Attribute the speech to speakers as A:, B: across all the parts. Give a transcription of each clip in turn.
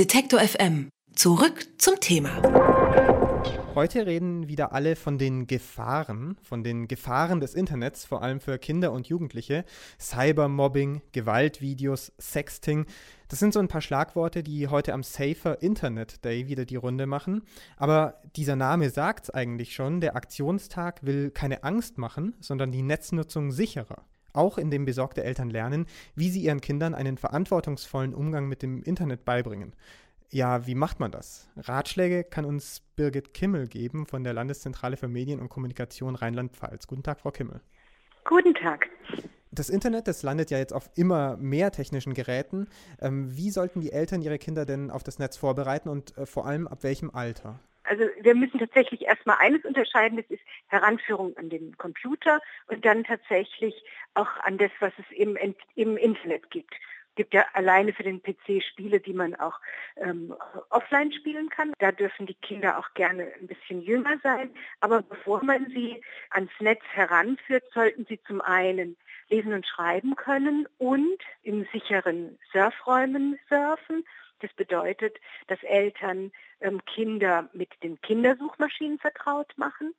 A: Detektor FM. Zurück zum Thema.
B: Heute reden wieder alle von den Gefahren, von den Gefahren des Internets, vor allem für Kinder und Jugendliche. Cybermobbing, Gewaltvideos, Sexting. Das sind so ein paar Schlagworte, die heute am Safer Internet Day wieder die Runde machen. Aber dieser Name sagt es eigentlich schon. Der Aktionstag will keine Angst machen, sondern die Netznutzung sicherer. Auch indem besorgte Eltern lernen, wie sie ihren Kindern einen verantwortungsvollen Umgang mit dem Internet beibringen. Ja, wie macht man das? Ratschläge kann uns Birgit Kimmel geben von der Landeszentrale für Medien und Kommunikation Rheinland-Pfalz. Guten Tag, Frau Kimmel.
C: Guten Tag.
B: Das Internet, das landet ja jetzt auf immer mehr technischen Geräten. Ähm, wie sollten die Eltern ihre Kinder denn auf das Netz vorbereiten und äh, vor allem ab welchem Alter?
C: Also wir müssen tatsächlich erstmal eines unterscheiden, das ist Heranführung an den Computer und dann tatsächlich auch an das, was es im, im Internet gibt. Es gibt ja alleine für den PC Spiele, die man auch ähm, offline spielen kann. Da dürfen die Kinder auch gerne ein bisschen jünger sein. Aber bevor man sie ans Netz heranführt, sollten sie zum einen lesen und schreiben können und in sicheren Surfräumen surfen das bedeutet, dass Eltern ähm, Kinder mit den Kindersuchmaschinen vertraut machen,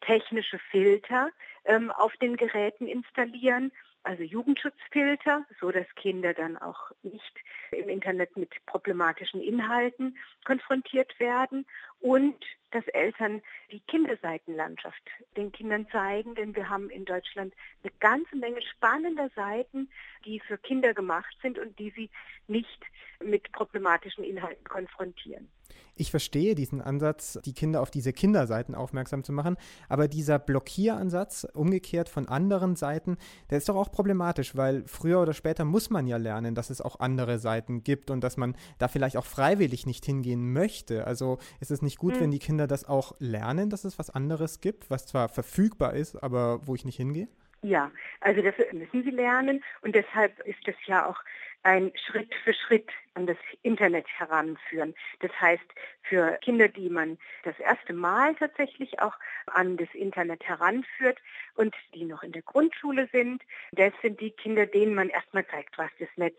C: technische Filter ähm, auf den Geräten installieren, also Jugendschutzfilter, so dass Kinder dann auch nicht im Internet mit problematischen Inhalten konfrontiert werden und dass Eltern die Kinderseitenlandschaft den Kindern zeigen, denn wir haben in Deutschland eine ganze Menge spannender Seiten, die für Kinder gemacht sind und die sie nicht mit problematischen Inhalten konfrontieren.
B: Ich verstehe diesen Ansatz, die Kinder auf diese Kinderseiten aufmerksam zu machen, aber dieser Blockieransatz, umgekehrt von anderen Seiten, der ist doch auch problematisch, weil früher oder später muss man ja lernen, dass es auch andere Seiten gibt und dass man da vielleicht auch freiwillig nicht hingehen möchte. Also ist es nicht gut, mhm. wenn die Kinder das auch lernen, dass es was anderes gibt, was zwar verfügbar ist, aber wo ich nicht hingehe?
C: Ja, also das müssen sie lernen und deshalb ist das ja auch ein Schritt für Schritt an das Internet heranführen. Das heißt, für Kinder, die man das erste Mal tatsächlich auch an das Internet heranführt und die noch in der Grundschule sind, das sind die Kinder, denen man erstmal zeigt, was das Netz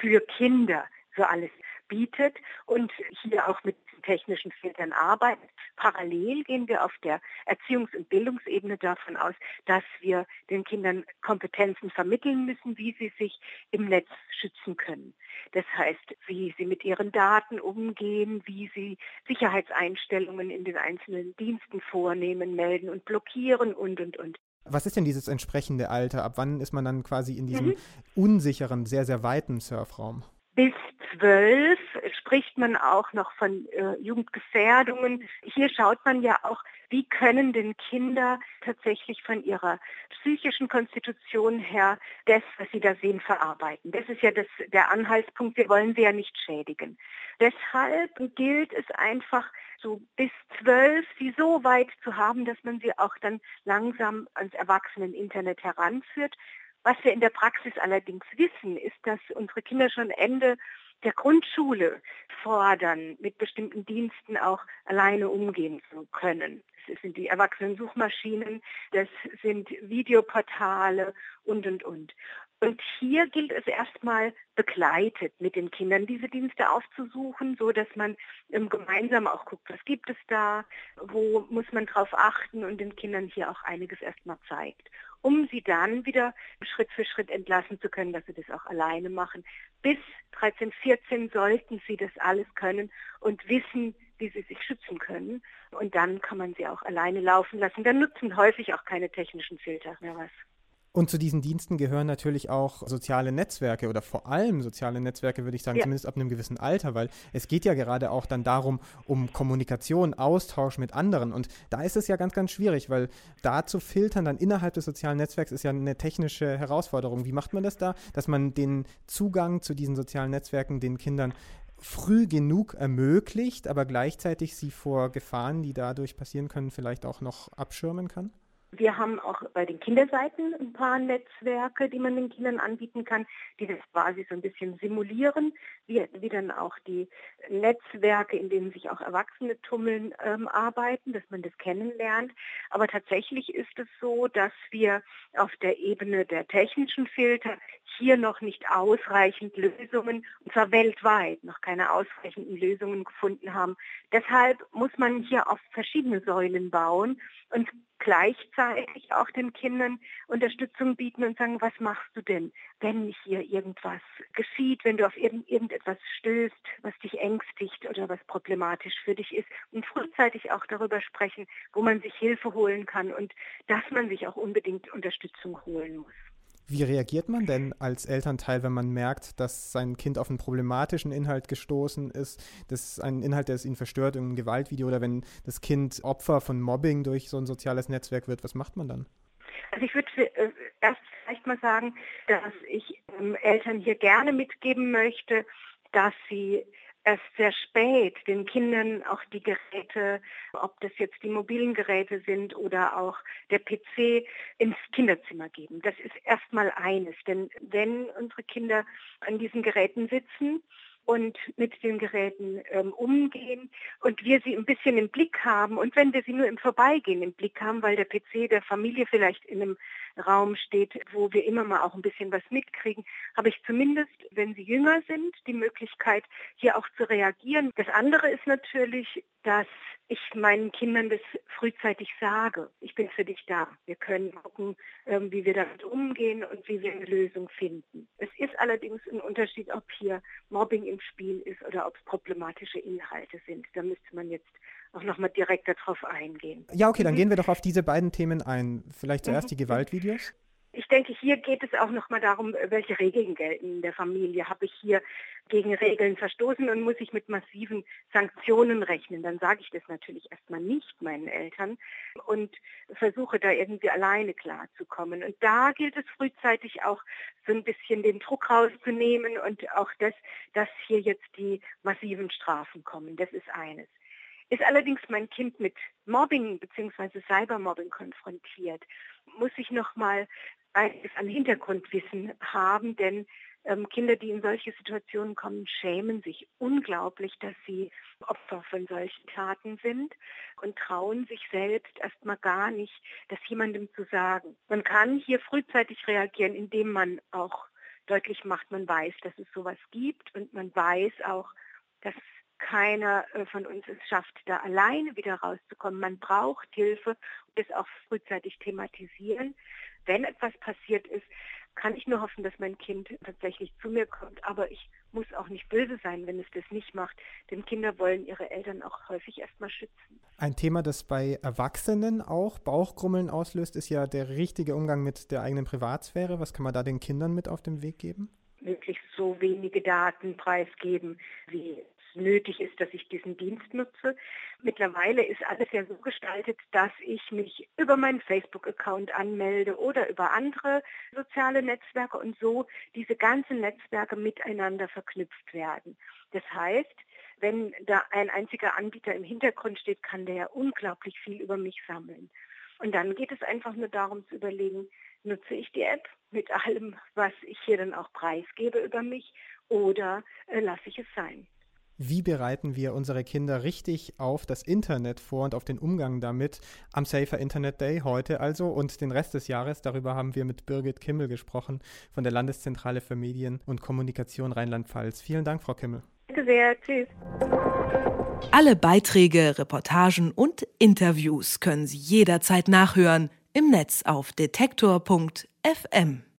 C: für Kinder so alles bietet und hier auch mit technischen Filtern arbeitet. Parallel gehen wir auf der Erziehungs- und Bildungsebene davon aus, dass wir den Kindern Kompetenzen vermitteln müssen, wie sie sich im Netz schützen können. Das heißt, wie sie mit ihren Daten umgehen, wie sie Sicherheitseinstellungen in den einzelnen Diensten vornehmen, melden und blockieren und, und, und.
B: Was ist denn dieses entsprechende Alter? Ab wann ist man dann quasi in diesem mhm. unsicheren, sehr, sehr weiten Surfraum?
C: Bis zwölf spricht man auch noch von äh, Jugendgefährdungen. Hier schaut man ja auch, wie können denn Kinder tatsächlich von ihrer psychischen Konstitution her das, was sie da sehen, verarbeiten. Das ist ja das, der Anhaltspunkt. Wir wollen sie ja nicht schädigen. Deshalb gilt es einfach, so bis zwölf sie so weit zu haben, dass man sie auch dann langsam ans Erwachsenen-Internet heranführt. Was wir in der Praxis allerdings wissen, ist, dass unsere Kinder schon Ende der Grundschule fordern, mit bestimmten Diensten auch alleine umgehen zu können. Das sind die Erwachsenensuchmaschinen, das sind Videoportale und, und, und. Und hier gilt es erstmal begleitet mit den Kindern diese Dienste aufzusuchen, so dass man ähm, gemeinsam auch guckt, was gibt es da, wo muss man drauf achten und den Kindern hier auch einiges erstmal zeigt, um sie dann wieder Schritt für Schritt entlassen zu können, dass sie das auch alleine machen. Bis 13, 14 sollten sie das alles können und wissen, wie sie sich schützen können. Und dann kann man sie auch alleine laufen lassen. Dann nutzen häufig auch keine technischen Filter mehr was.
B: Und zu diesen Diensten gehören natürlich auch soziale Netzwerke oder vor allem soziale Netzwerke, würde ich sagen, ja. zumindest ab einem gewissen Alter, weil es geht ja gerade auch dann darum, um Kommunikation, Austausch mit anderen. Und da ist es ja ganz, ganz schwierig, weil da zu filtern dann innerhalb des sozialen Netzwerks ist ja eine technische Herausforderung. Wie macht man das da, dass man den Zugang zu diesen sozialen Netzwerken den Kindern früh genug ermöglicht, aber gleichzeitig sie vor Gefahren, die dadurch passieren können, vielleicht auch noch abschirmen kann?
C: Wir haben auch bei den Kinderseiten ein paar Netzwerke, die man den Kindern anbieten kann, die das quasi so ein bisschen simulieren, wie, wie dann auch die Netzwerke, in denen sich auch Erwachsene tummeln, ähm, arbeiten, dass man das kennenlernt. Aber tatsächlich ist es so, dass wir auf der Ebene der technischen Filter hier noch nicht ausreichend Lösungen, und zwar weltweit, noch keine ausreichenden Lösungen gefunden haben. Deshalb muss man hier auf verschiedene Säulen bauen und gleichzeitig auch den Kindern Unterstützung bieten und sagen, was machst du denn, wenn hier irgendwas geschieht, wenn du auf irgendetwas stößt, was dich ängstigt oder was problematisch für dich ist und frühzeitig auch darüber sprechen, wo man sich Hilfe holen kann und dass man sich auch unbedingt Unterstützung holen muss.
B: Wie reagiert man denn als Elternteil, wenn man merkt, dass sein Kind auf einen problematischen Inhalt gestoßen ist, das ein Inhalt, der es ihn verstört, ein Gewaltvideo oder wenn das Kind Opfer von Mobbing durch so ein soziales Netzwerk wird, was macht man dann?
C: Also ich würde äh, erst vielleicht mal sagen, dass ich ähm, Eltern hier gerne mitgeben möchte, dass sie erst sehr spät den Kindern auch die Geräte, ob das jetzt die mobilen Geräte sind oder auch der PC, ins Kinderzimmer geben. Das ist erstmal eines. Denn wenn unsere Kinder an diesen Geräten sitzen, und mit den Geräten ähm, umgehen und wir sie ein bisschen im Blick haben und wenn wir sie nur im Vorbeigehen im Blick haben, weil der PC der Familie vielleicht in einem Raum steht, wo wir immer mal auch ein bisschen was mitkriegen, habe ich zumindest, wenn sie jünger sind, die Möglichkeit, hier auch zu reagieren. Das andere ist natürlich, dass ich meinen Kindern das frühzeitig sage. Ich bin für dich da. Wir können gucken, ähm, wie wir damit umgehen und wie wir eine Lösung finden. Es ist allerdings ein Unterschied, ob hier Mobbing im Spiel ist oder ob es problematische Inhalte sind. Da müsste man jetzt auch nochmal direkt darauf eingehen.
B: Ja, okay, dann mhm. gehen wir doch auf diese beiden Themen ein. Vielleicht zuerst mhm. die Gewaltvideos.
C: Ich denke, hier geht es auch nochmal darum, welche Regeln gelten in der Familie. Habe ich hier gegen Regeln verstoßen und muss ich mit massiven Sanktionen rechnen? Dann sage ich das natürlich erstmal nicht meinen Eltern und versuche da irgendwie alleine klarzukommen. Und da gilt es frühzeitig auch so ein bisschen den Druck rauszunehmen und auch das, dass hier jetzt die massiven Strafen kommen. Das ist eines. Ist allerdings mein Kind mit Mobbing bzw. Cybermobbing konfrontiert, muss ich nochmal einiges an Hintergrundwissen haben, denn ähm, Kinder, die in solche Situationen kommen, schämen sich unglaublich, dass sie Opfer von solchen Taten sind und trauen sich selbst erstmal gar nicht, das jemandem zu sagen. Man kann hier frühzeitig reagieren, indem man auch deutlich macht, man weiß, dass es sowas gibt und man weiß auch, dass keiner äh, von uns es schafft, da alleine wieder rauszukommen. Man braucht Hilfe und es auch frühzeitig thematisieren. Wenn etwas passiert ist, kann ich nur hoffen, dass mein Kind tatsächlich zu mir kommt. Aber ich muss auch nicht böse sein, wenn es das nicht macht. Denn Kinder wollen ihre Eltern auch häufig erstmal schützen.
B: Ein Thema, das bei Erwachsenen auch Bauchgrummeln auslöst, ist ja der richtige Umgang mit der eigenen Privatsphäre. Was kann man da den Kindern mit auf den Weg geben?
C: Möglichst so wenige Daten preisgeben, wie nötig ist, dass ich diesen Dienst nutze. Mittlerweile ist alles ja so gestaltet, dass ich mich über meinen Facebook-Account anmelde oder über andere soziale Netzwerke und so diese ganzen Netzwerke miteinander verknüpft werden. Das heißt, wenn da ein einziger Anbieter im Hintergrund steht, kann der ja unglaublich viel über mich sammeln. Und dann geht es einfach nur darum zu überlegen, nutze ich die App mit allem, was ich hier dann auch preisgebe über mich oder äh, lasse ich es sein.
B: Wie bereiten wir unsere Kinder richtig auf das Internet vor und auf den Umgang damit am Safer Internet Day heute also und den Rest des Jahres? Darüber haben wir mit Birgit Kimmel gesprochen von der Landeszentrale für Medien und Kommunikation Rheinland-Pfalz. Vielen Dank, Frau Kimmel.
C: Bitte sehr. Tschüss.
A: Alle Beiträge, Reportagen und Interviews können Sie jederzeit nachhören im Netz auf detektor.fm.